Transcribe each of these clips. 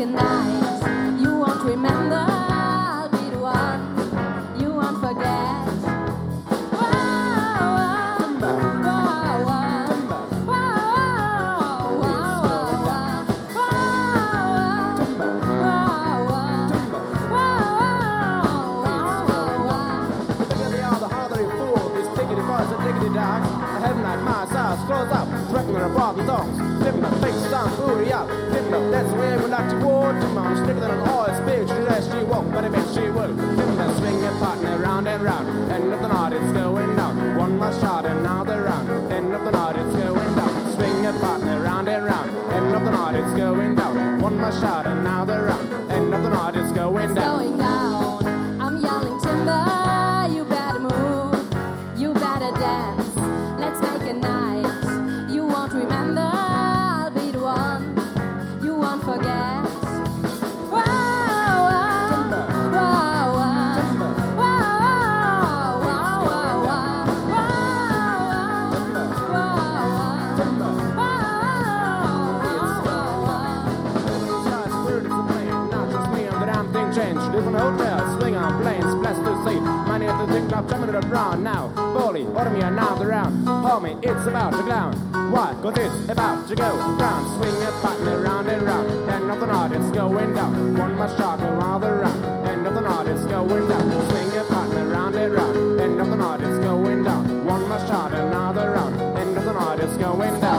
can I? I have like my size, close up, breaking the bottom songs. Living the face, I'm booty up. Living up, that's where we like to war. Tomorrow's Different hotels, swing on planes, blessed to see. Money at the thing club, jumping to the brown now. Bully, order me another round. Homie, it's about to clown. Why? Cause it's about to go round. Swing a partner round and round. End of the night, it's going down. One more shot, another round. End of the night, it's going down. Swing a partner round and round. End of the night, it's going down. One more shot, another round. End of the night, it's going down.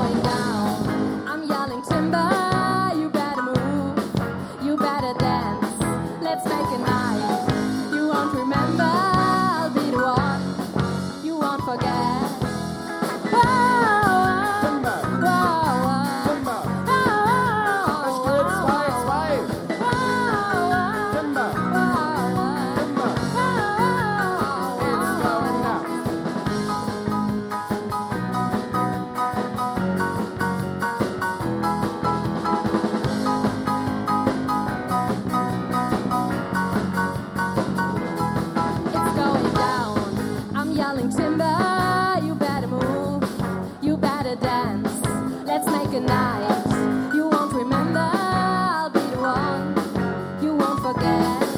back.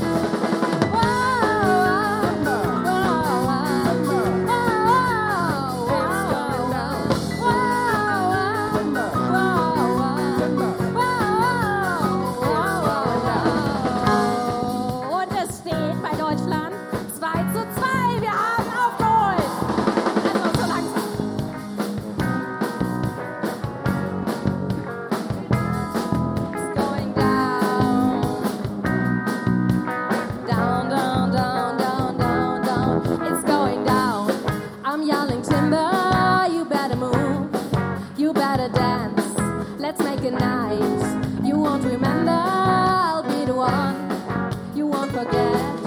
recognize. You won't remember, I'll be the one. You won't forget.